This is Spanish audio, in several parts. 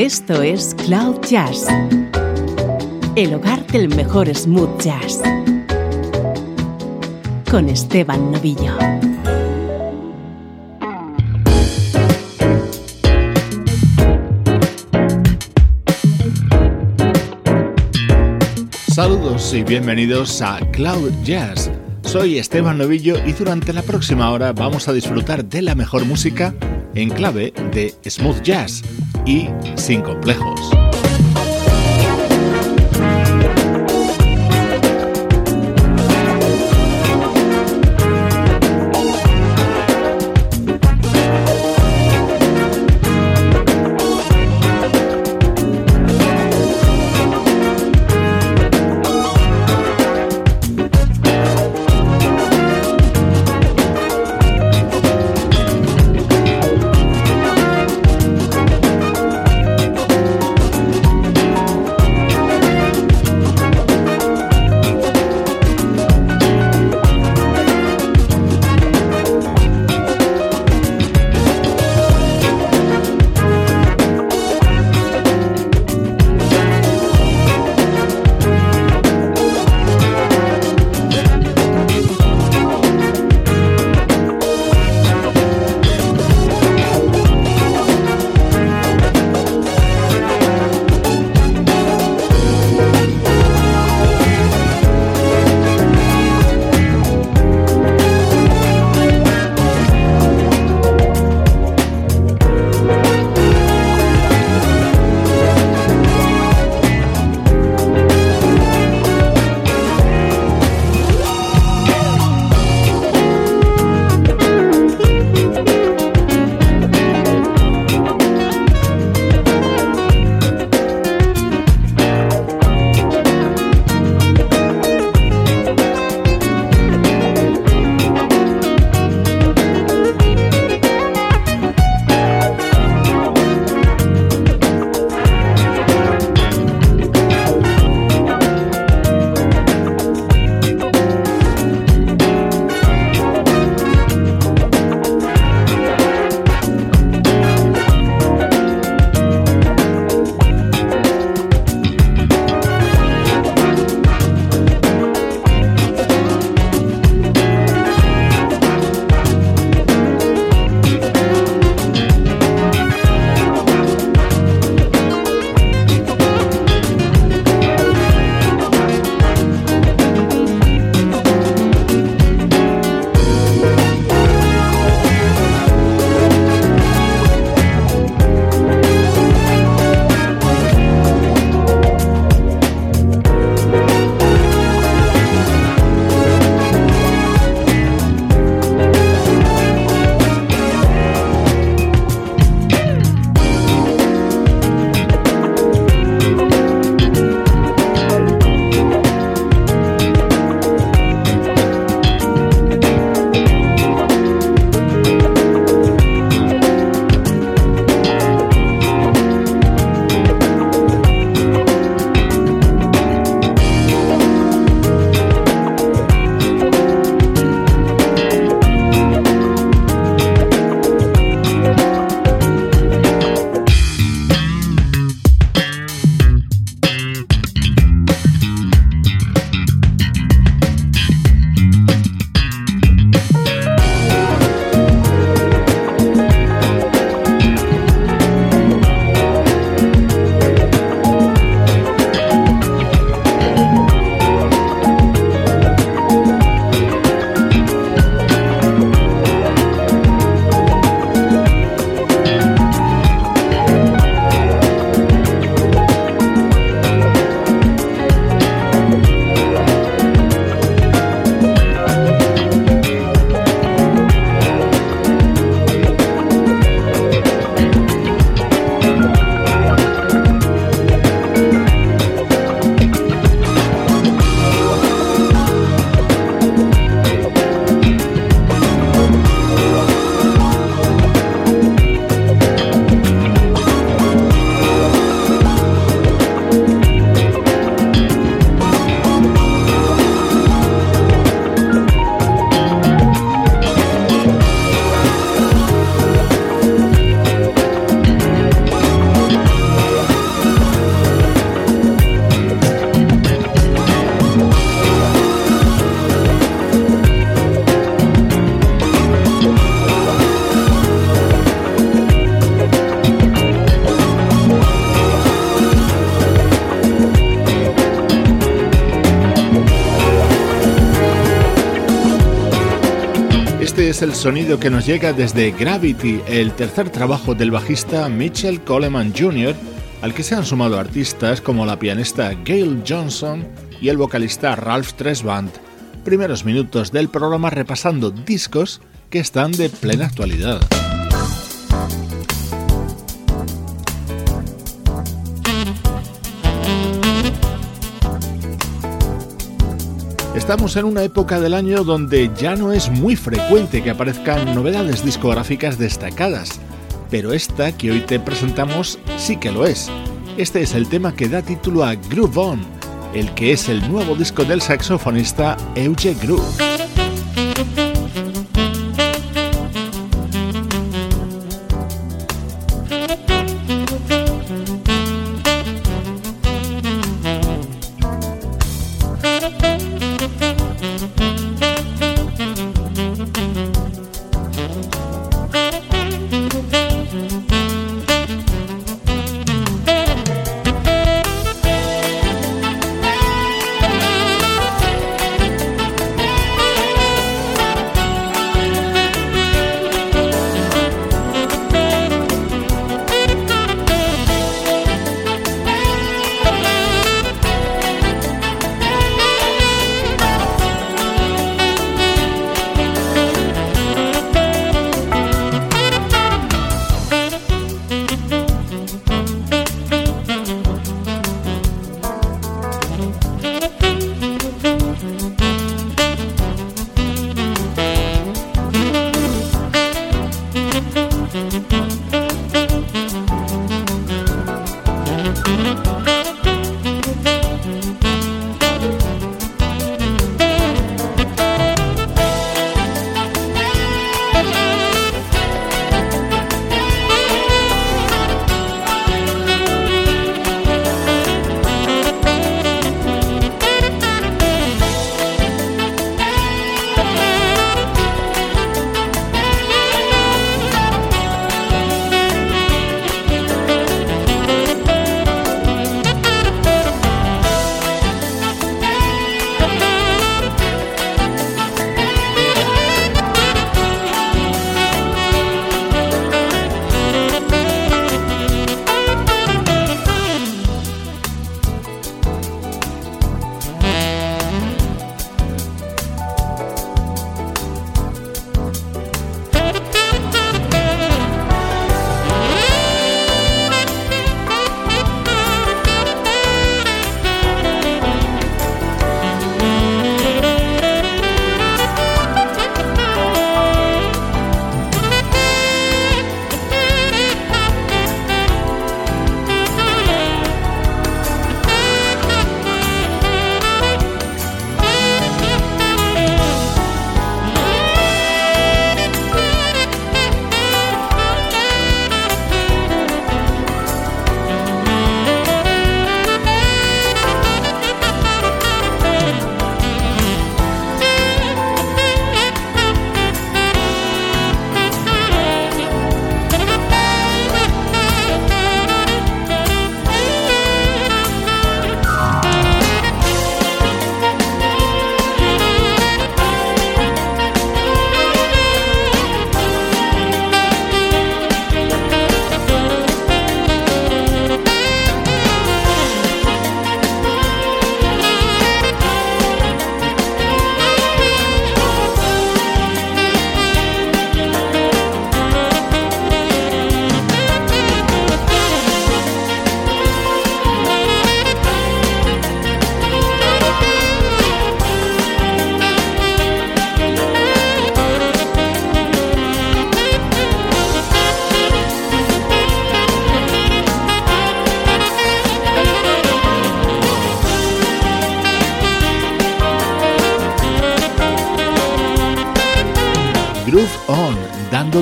Esto es Cloud Jazz, el hogar del mejor smooth jazz, con Esteban Novillo. Saludos y bienvenidos a Cloud Jazz. Soy Esteban Novillo y durante la próxima hora vamos a disfrutar de la mejor música en clave de smooth jazz y sin complejos. El sonido que nos llega desde Gravity, el tercer trabajo del bajista Mitchell Coleman Jr., al que se han sumado artistas como la pianista Gail Johnson y el vocalista Ralph Tresvant. Primeros minutos del programa repasando discos que están de plena actualidad. Estamos en una época del año donde ya no es muy frecuente que aparezcan novedades discográficas destacadas, pero esta que hoy te presentamos sí que lo es. Este es el tema que da título a Groove On, el que es el nuevo disco del saxofonista Euge Groove.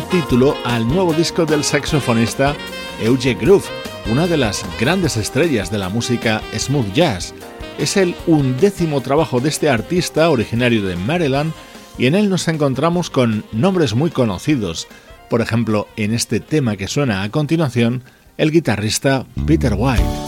Título al nuevo disco del saxofonista Euge Groove, una de las grandes estrellas de la música smooth jazz. Es el undécimo trabajo de este artista originario de Maryland y en él nos encontramos con nombres muy conocidos. Por ejemplo, en este tema que suena a continuación, el guitarrista Peter White.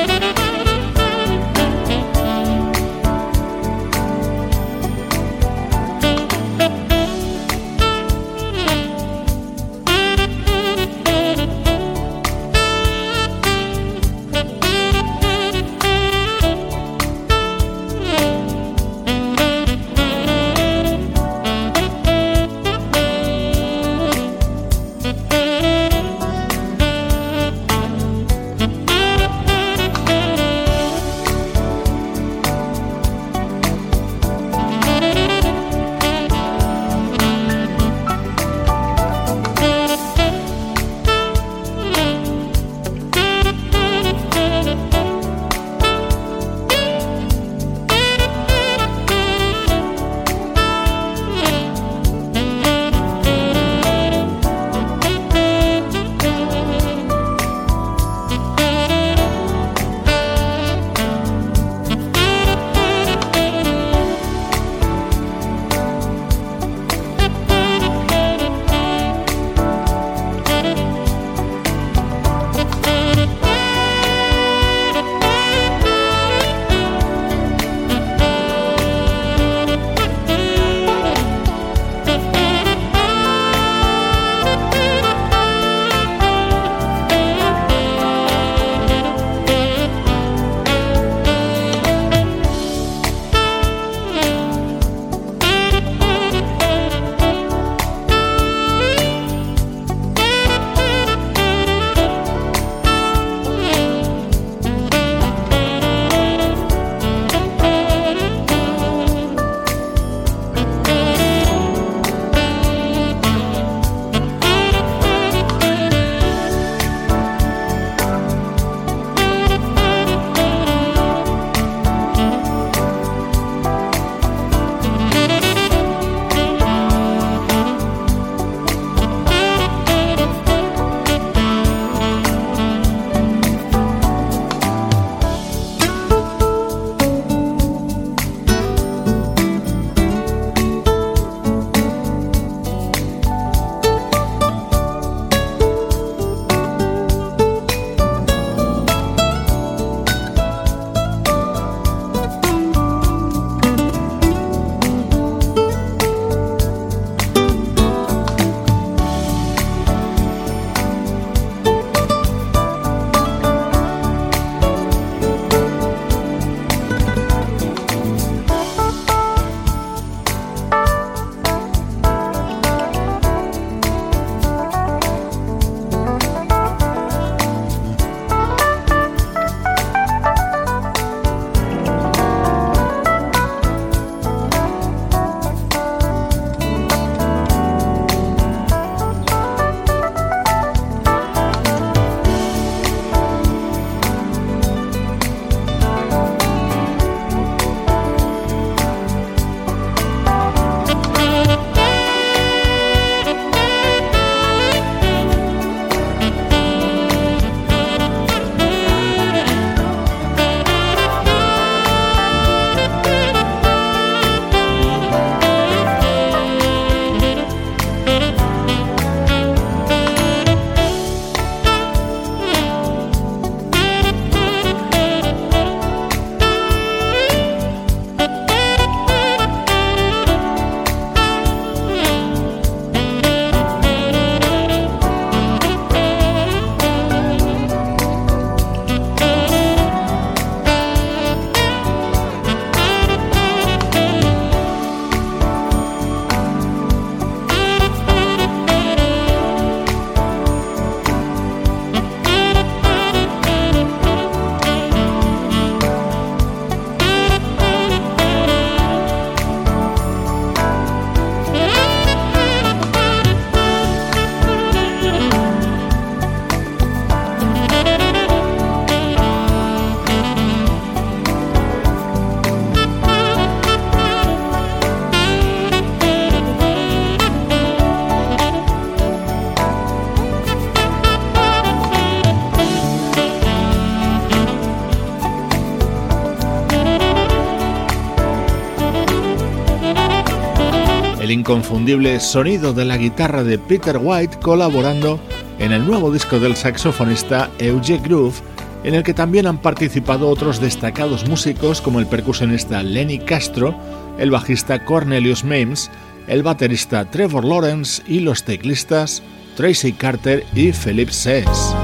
Inconfundible sonido de la guitarra de Peter White colaborando en el nuevo disco del saxofonista Euge Groove, en el que también han participado otros destacados músicos como el percusionista Lenny Castro, el bajista Cornelius Mames, el baterista Trevor Lawrence y los teclistas Tracy Carter y Philip Sess.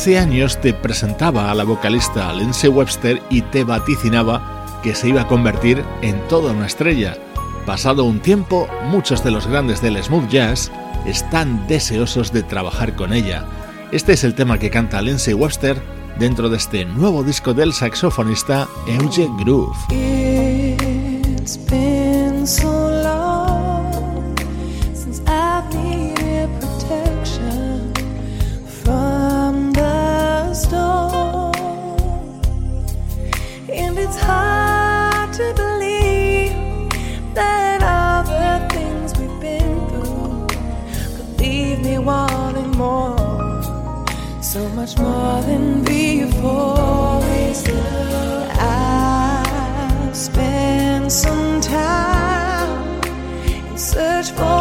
Hace años te presentaba a la vocalista Lindsay Webster y te vaticinaba que se iba a convertir en toda una estrella. Pasado un tiempo, muchos de los grandes del smooth jazz están deseosos de trabajar con ella. Este es el tema que canta Lindsay Webster dentro de este nuevo disco del saxofonista Euge Groove. So much more than before. I've spent some time in search for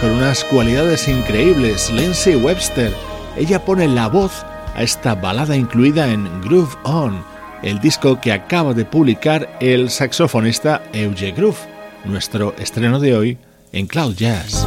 con unas cualidades increíbles, Lindsay Webster. Ella pone la voz a esta balada incluida en Groove On, el disco que acaba de publicar el saxofonista Euge Groove, nuestro estreno de hoy en Cloud Jazz.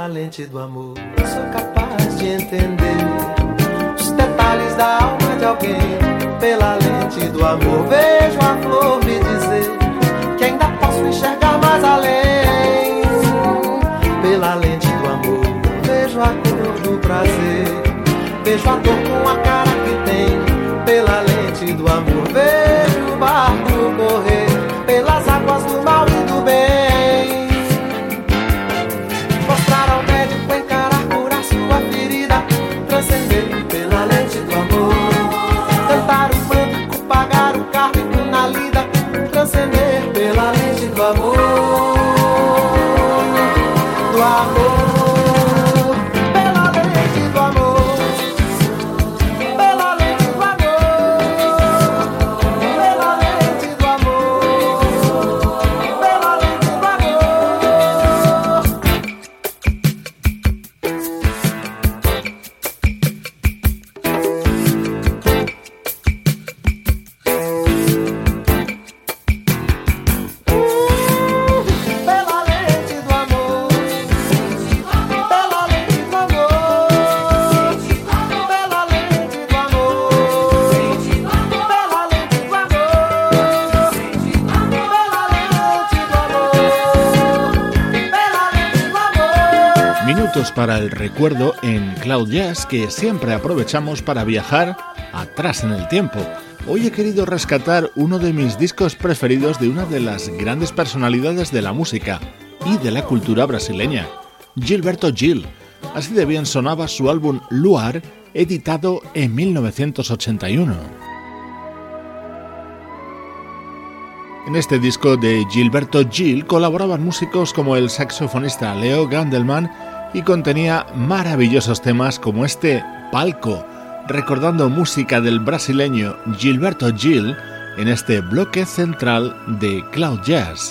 Pela lente do amor entender os detalhes da alma de alguém. Pela lente do amor, vejo a flor me dizer que ainda posso enxergar mais além. Pela lente do amor, vejo a cor do prazer, vejo a dor com a cara que tem. Pela lente do amor, vejo o barco correr recuerdo en Cloud Jazz que siempre aprovechamos para viajar atrás en el tiempo. Hoy he querido rescatar uno de mis discos preferidos de una de las grandes personalidades de la música y de la cultura brasileña, Gilberto Gil. Así de bien sonaba su álbum Luar, editado en 1981. En este disco de Gilberto Gil colaboraban músicos como el saxofonista Leo Gandelman y contenía maravillosos temas como este Palco, recordando música del brasileño Gilberto Gil en este bloque central de Cloud Jazz.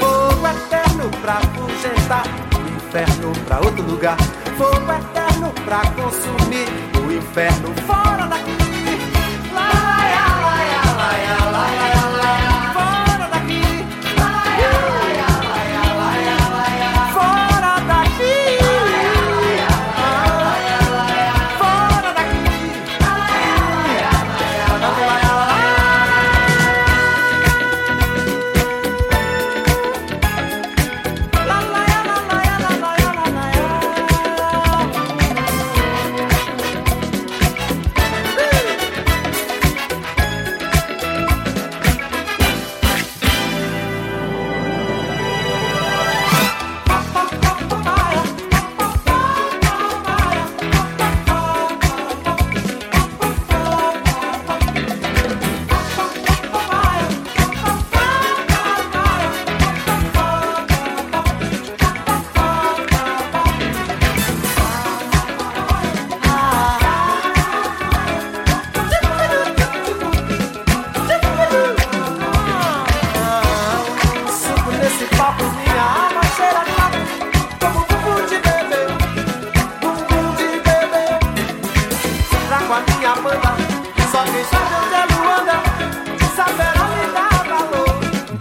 Fogo eterno pra o inferno pra outro lugar. Fogo eterno pra consumir o inferno fora daqui.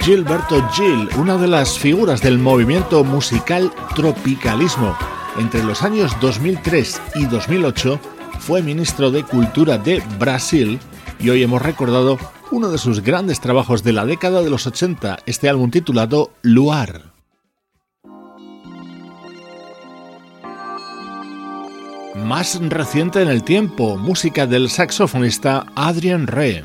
Gilberto Gil, una de las figuras del movimiento musical tropicalismo. Entre los años 2003 y 2008 fue ministro de Cultura de Brasil y hoy hemos recordado uno de sus grandes trabajos de la década de los 80, este álbum titulado Luar. Más reciente en el tiempo, música del saxofonista Adrian Rey.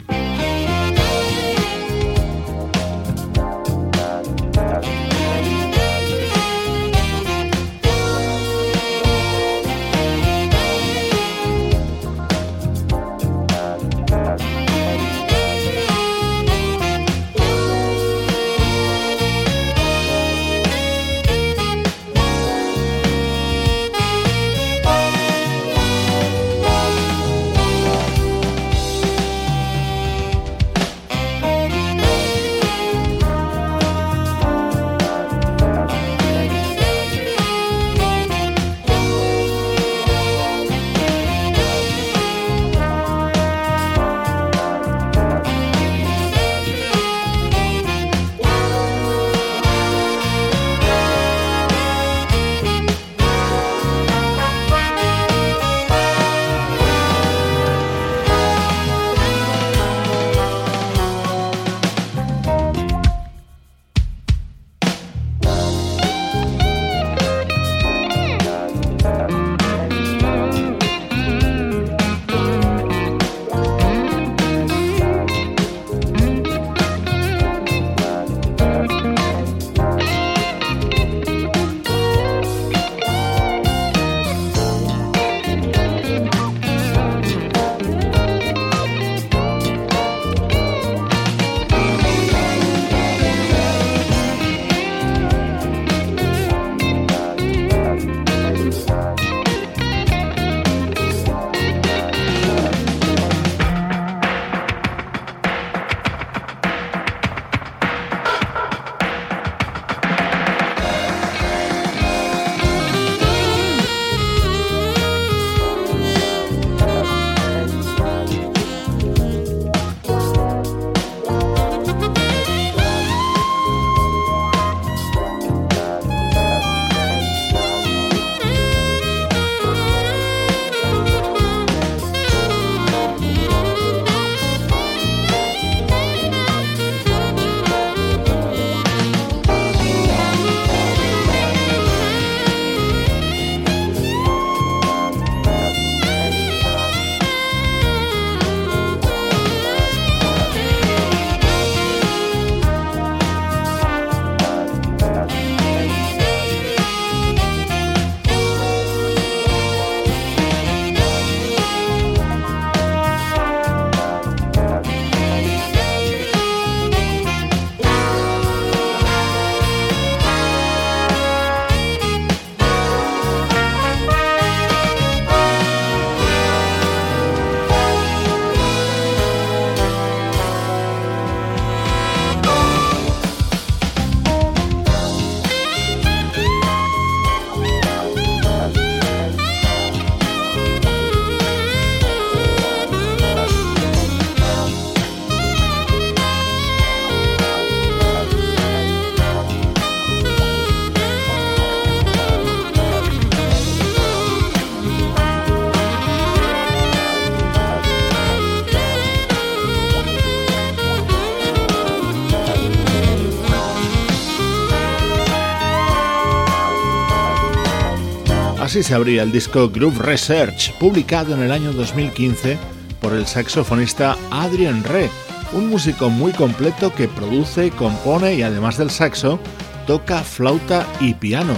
Así se abría el disco Groove Research, publicado en el año 2015 por el saxofonista Adrian Re, un músico muy completo que produce, compone y además del saxo, toca flauta y piano.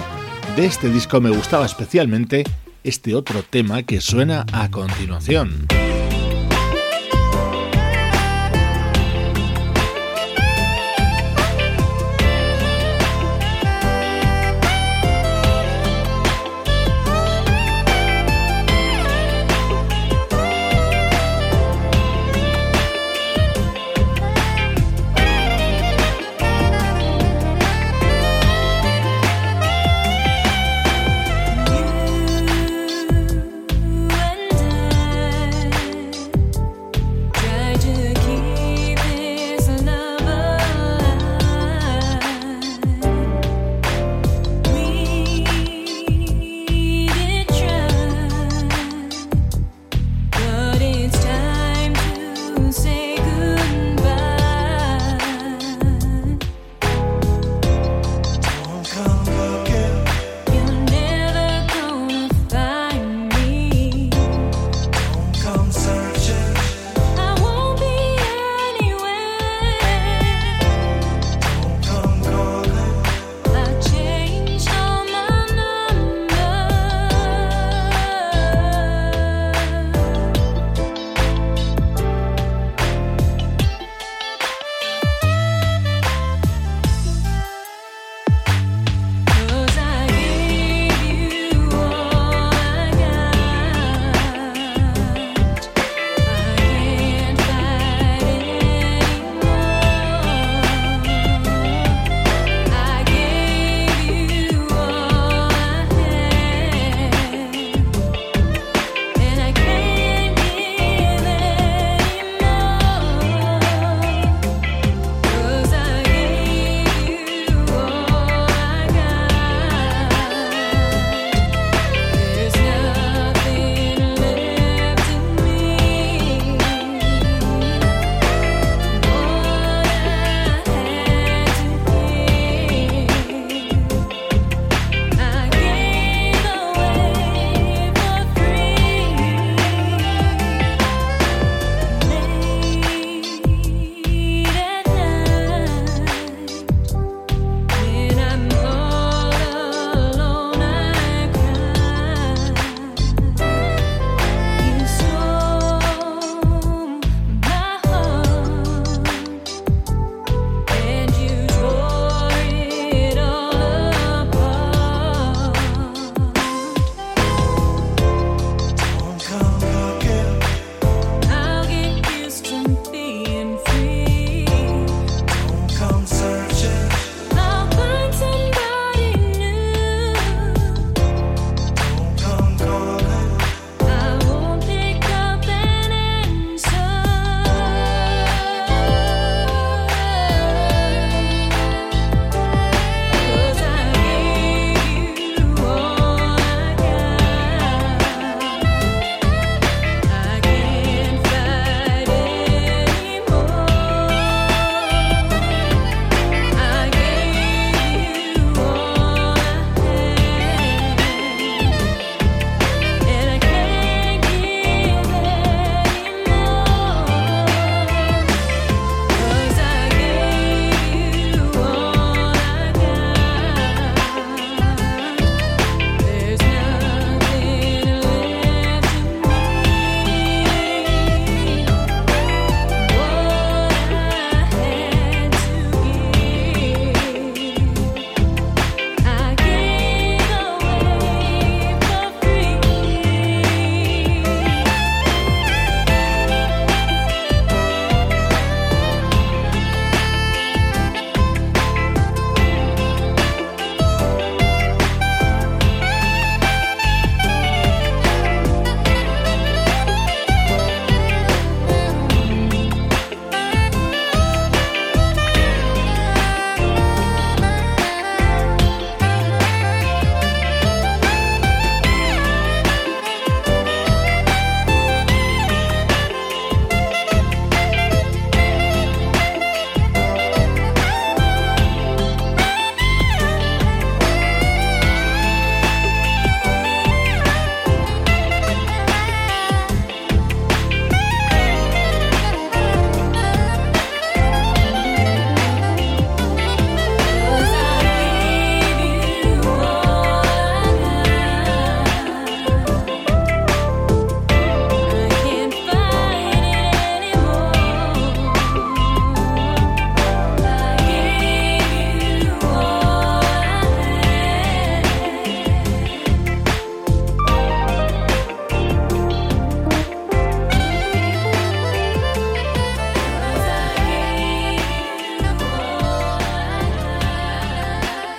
De este disco me gustaba especialmente este otro tema que suena a continuación.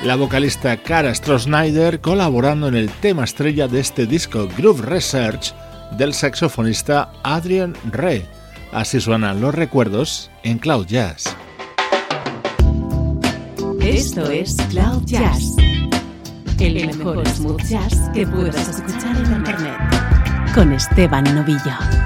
La vocalista Cara Stroh-Snyder colaborando en el tema estrella de este disco Groove Research del saxofonista Adrian Ray. Así suenan los recuerdos en Cloud Jazz. Esto es Cloud Jazz, el mejor smooth jazz que puedas escuchar en Internet, con Esteban Novillo.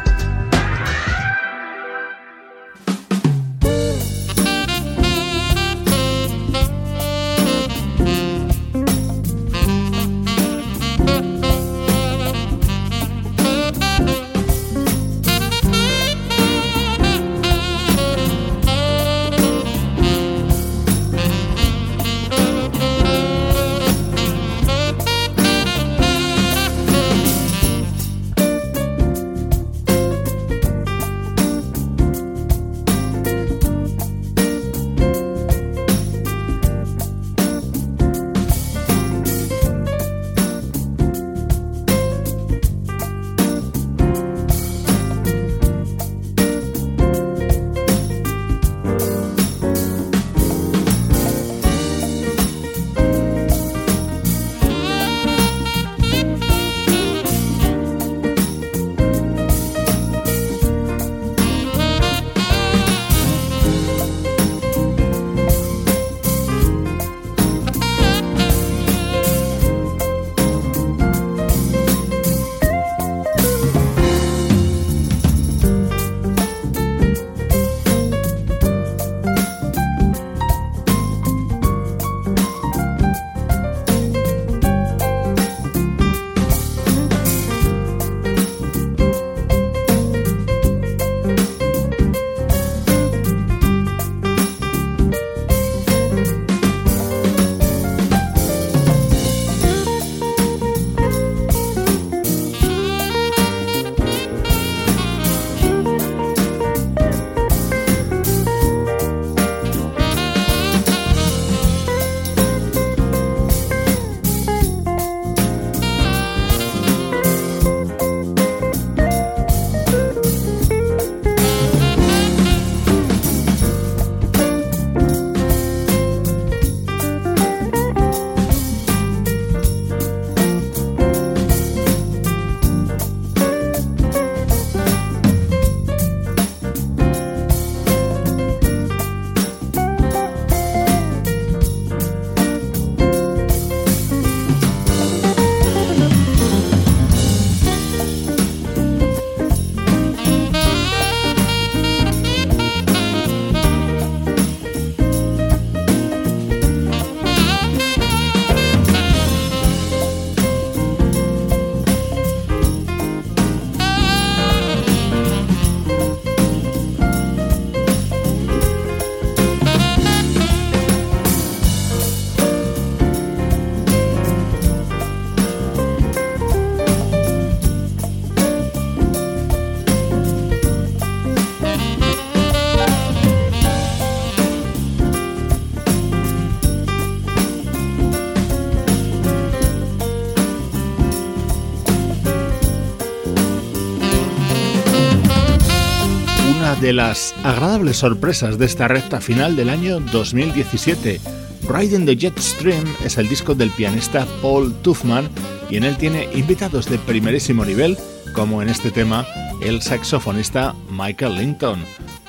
Las agradables sorpresas de esta recta final del año 2017. Riding the Jet Stream es el disco del pianista Paul Tuffman y en él tiene invitados de primerísimo nivel, como en este tema el saxofonista Michael Linton.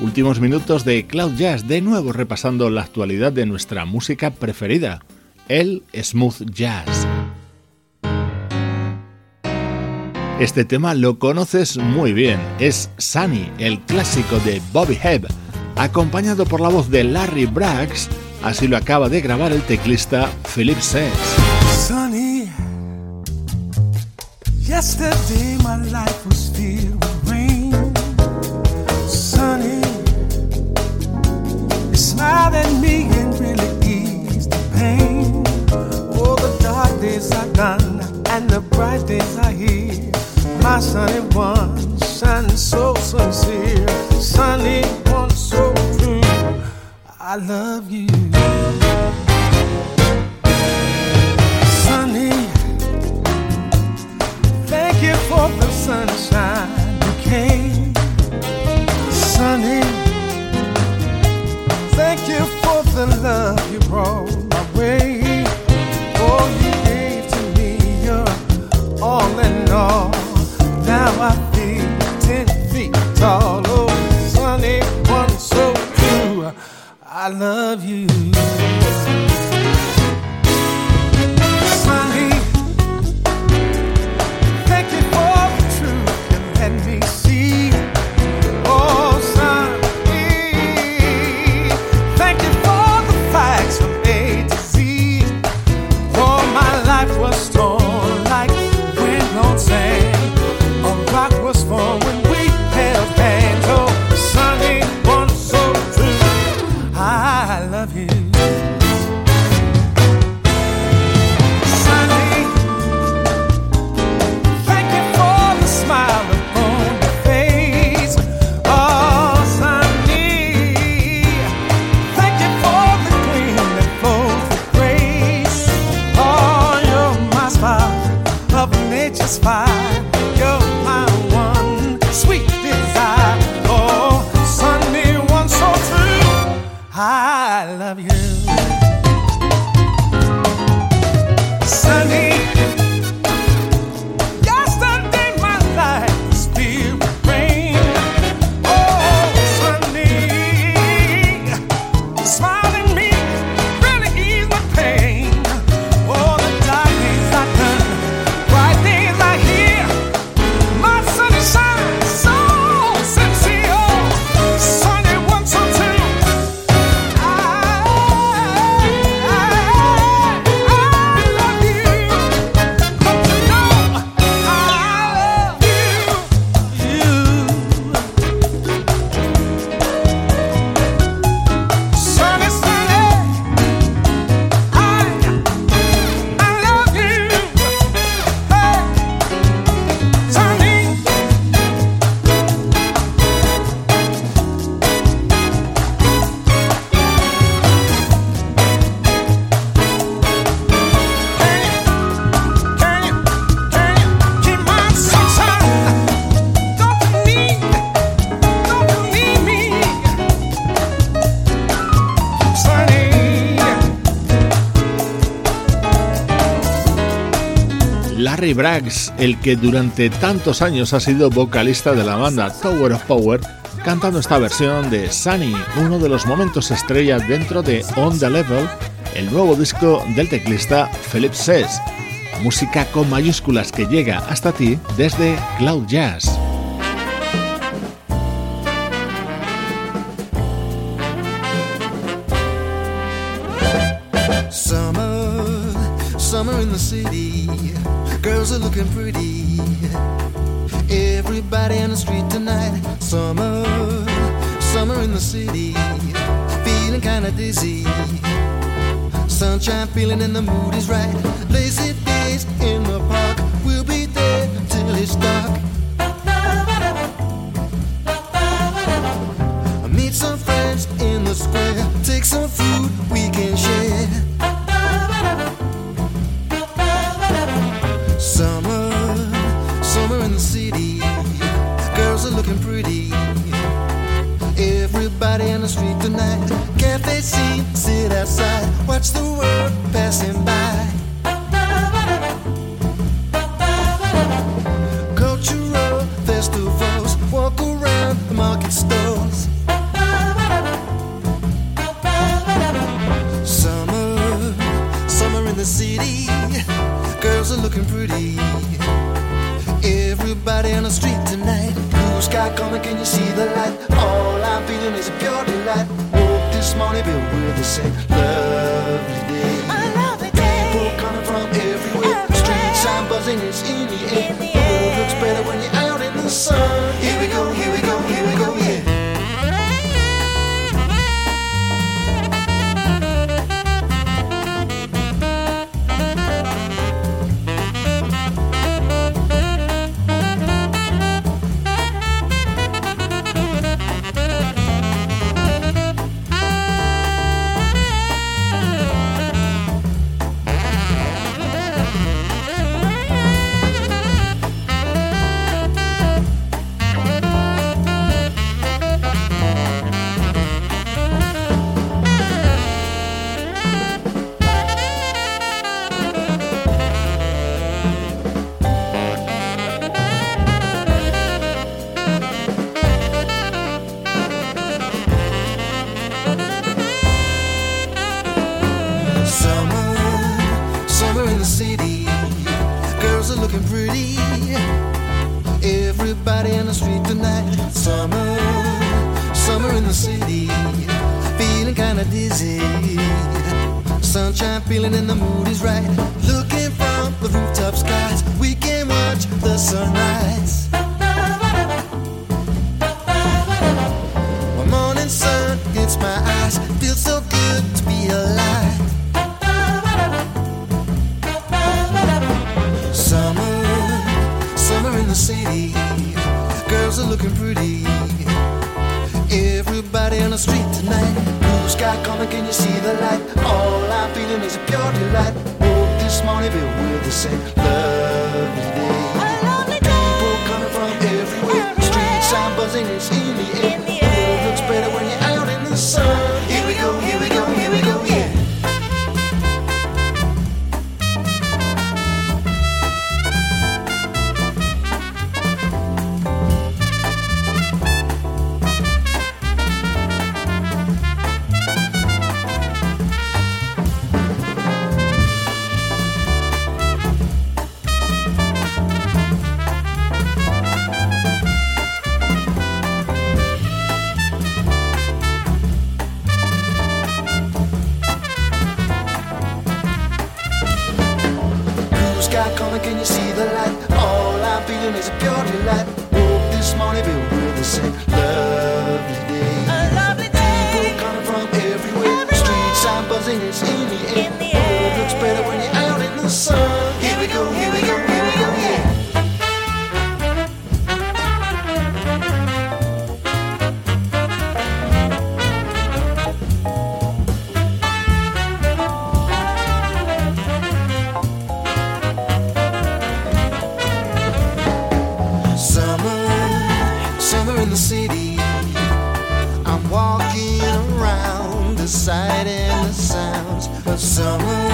Últimos minutos de Cloud Jazz, de nuevo repasando la actualidad de nuestra música preferida, el smooth jazz. Este tema lo conoces muy bien, es Sunny, el clásico de Bobby Hebb, acompañado por la voz de Larry Braggs, así lo acaba de grabar el teclista Philip really days are gone and the bright days are here. my sunny one, shining so sincere, sunny one so true. I love you. Sunny, thank you for the sunshine you came. Sunny, thank you for the love you brought Braggs, el que durante tantos años ha sido vocalista de la banda Tower of Power, cantando esta versión de Sunny, uno de los momentos estrella dentro de On the Level, el nuevo disco del teclista Philip Sess. Música con mayúsculas que llega hasta ti desde Cloud Jazz. the looking pretty. Everybody on the street tonight. Summer, summer in the city. Feeling kinda dizzy. Sunshine feeling and the mood is right. Lazy sounds of summer,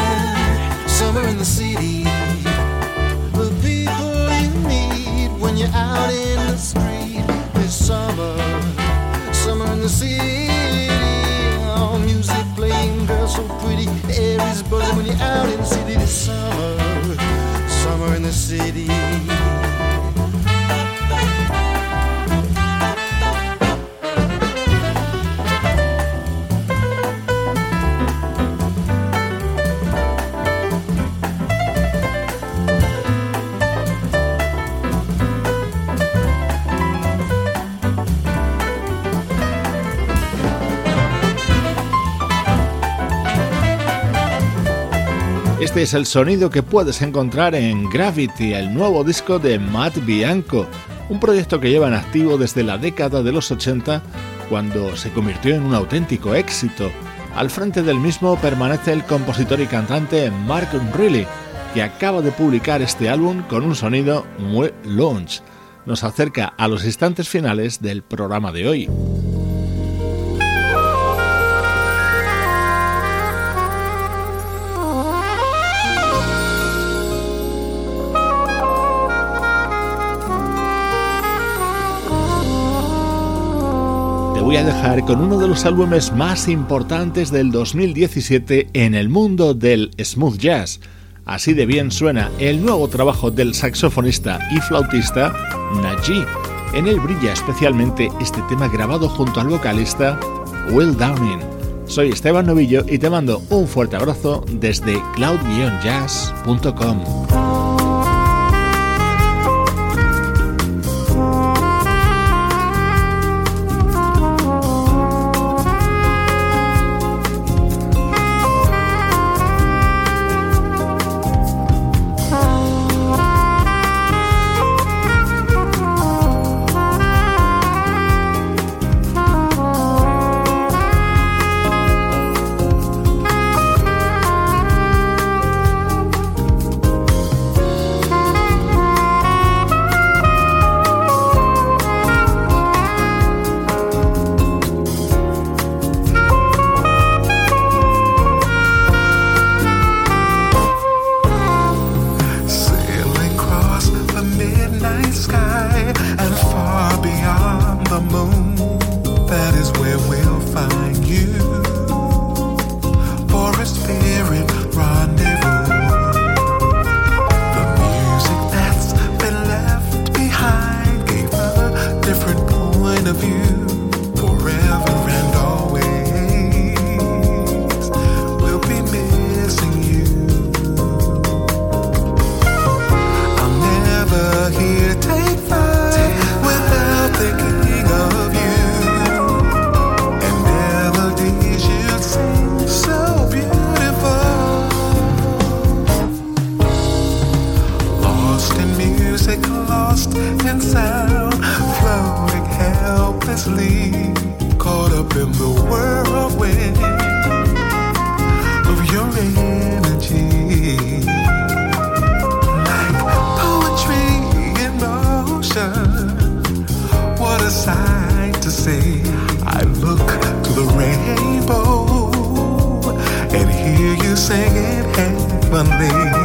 summer in the city. The people you meet when you're out in the street. This summer, summer in the city. All music playing, girls so pretty. Air is buzzing when you're out in the city. This summer, summer in the city. Este es el sonido que puedes encontrar en Gravity, el nuevo disco de Matt Bianco, un proyecto que lleva en activo desde la década de los 80, cuando se convirtió en un auténtico éxito. Al frente del mismo permanece el compositor y cantante Mark Riley, que acaba de publicar este álbum con un sonido muy lounge. Nos acerca a los instantes finales del programa de hoy. Voy a dejar con uno de los álbumes más importantes del 2017 en el mundo del smooth jazz. Así de bien suena el nuevo trabajo del saxofonista y flautista Najee. En él brilla especialmente este tema grabado junto al vocalista Will Downing. Soy Esteban Novillo y te mando un fuerte abrazo desde cloud-jazz.com. singing heavenly.